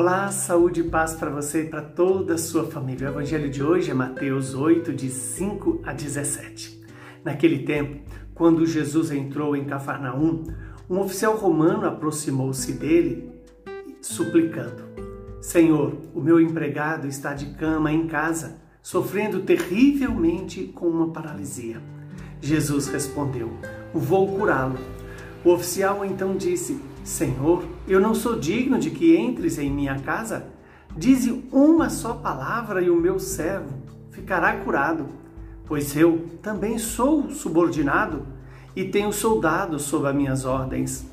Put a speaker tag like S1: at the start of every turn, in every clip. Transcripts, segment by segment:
S1: Olá, saúde e paz para você e para toda a sua família. O evangelho de hoje é Mateus 8, de 5 a 17. Naquele tempo, quando Jesus entrou em Cafarnaum, um oficial romano aproximou-se dele, suplicando: Senhor, o meu empregado está de cama em casa, sofrendo terrivelmente com uma paralisia. Jesus respondeu: Vou curá-lo. O oficial então disse: Senhor, eu não sou digno de que entres em minha casa. Dize uma só palavra e o meu servo ficará curado, pois eu também sou subordinado e tenho soldados sob as minhas ordens.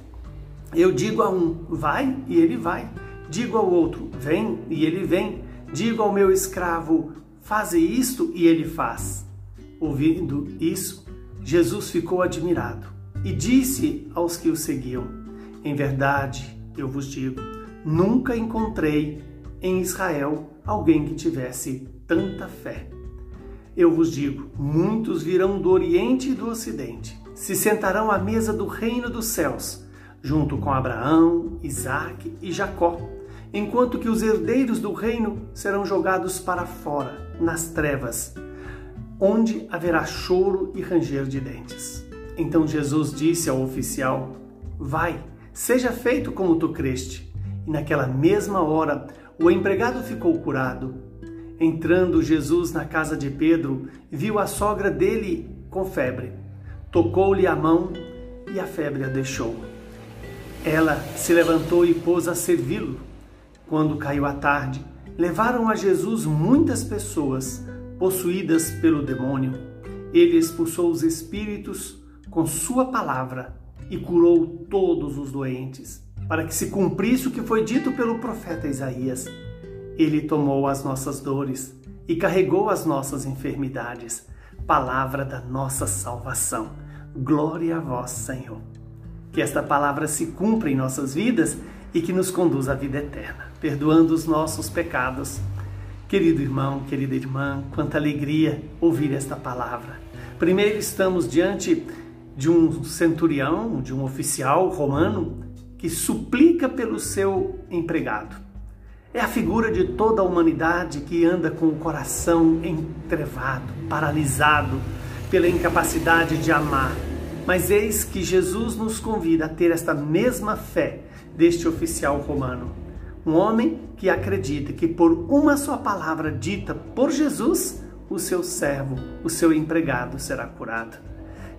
S1: Eu digo a um, vai, e ele vai. Digo ao outro, vem, e ele vem. Digo ao meu escravo, faze isto, e ele faz. Ouvindo isso, Jesus ficou admirado e disse aos que o seguiam: em verdade, eu vos digo, nunca encontrei em Israel alguém que tivesse tanta fé. Eu vos digo: muitos virão do Oriente e do Ocidente, se sentarão à mesa do reino dos céus, junto com Abraão, Isaque e Jacó, enquanto que os herdeiros do reino serão jogados para fora, nas trevas, onde haverá choro e ranger de dentes. Então Jesus disse ao oficial: Vai Seja feito como tu creste. E naquela mesma hora o empregado ficou curado. Entrando Jesus na casa de Pedro, viu a sogra dele com febre. Tocou-lhe a mão e a febre a deixou. Ela se levantou e pôs a servi-lo. Quando caiu a tarde, levaram a Jesus muitas pessoas possuídas pelo demônio. Ele expulsou os espíritos com sua palavra e curou todos os doentes, para que se cumprisse o que foi dito pelo profeta Isaías. Ele tomou as nossas dores e carregou as nossas enfermidades. Palavra da nossa salvação. Glória a vós, Senhor. Que esta palavra se cumpra em nossas vidas e que nos conduza à vida eterna, perdoando os nossos pecados. Querido irmão, querida irmã, quanta alegria ouvir esta palavra. Primeiro estamos diante de um centurião, de um oficial romano que suplica pelo seu empregado. É a figura de toda a humanidade que anda com o coração entrevado, paralisado pela incapacidade de amar. Mas eis que Jesus nos convida a ter esta mesma fé deste oficial romano. Um homem que acredita que por uma só palavra dita por Jesus, o seu servo, o seu empregado será curado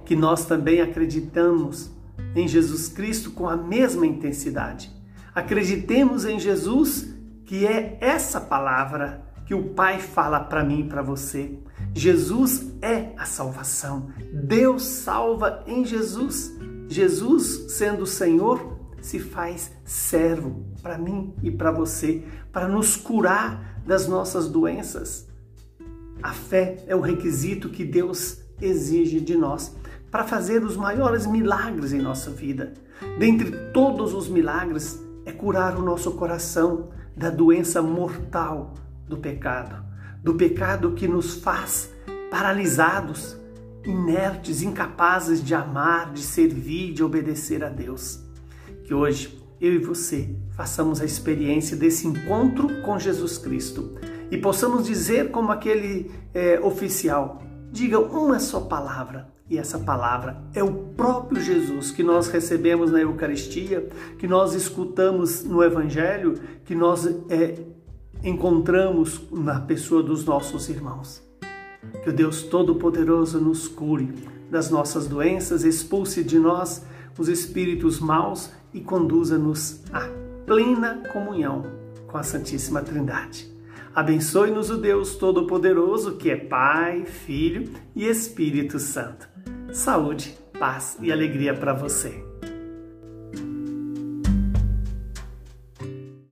S1: que nós também acreditamos em Jesus Cristo com a mesma intensidade. Acreditemos em Jesus, que é essa palavra que o Pai fala para mim e para você. Jesus é a salvação. Deus salva em Jesus. Jesus, sendo o Senhor, se faz servo para mim e para você, para nos curar das nossas doenças. A fé é o requisito que Deus exige de nós para fazer os maiores milagres em nossa vida. Dentre todos os milagres, é curar o nosso coração da doença mortal do pecado, do pecado que nos faz paralisados, inertes, incapazes de amar, de servir, de obedecer a Deus. Que hoje eu e você façamos a experiência desse encontro com Jesus Cristo e possamos dizer, como aquele é, oficial: diga uma só palavra e essa palavra é o próprio Jesus que nós recebemos na Eucaristia, que nós escutamos no Evangelho, que nós é, encontramos na pessoa dos nossos irmãos. Que o Deus Todo-Poderoso nos cure das nossas doenças, expulse de nós os espíritos maus e conduza-nos à plena comunhão com a Santíssima Trindade. Abençoe-nos o Deus Todo-Poderoso, que é Pai, Filho e Espírito Santo saúde, paz e alegria para você.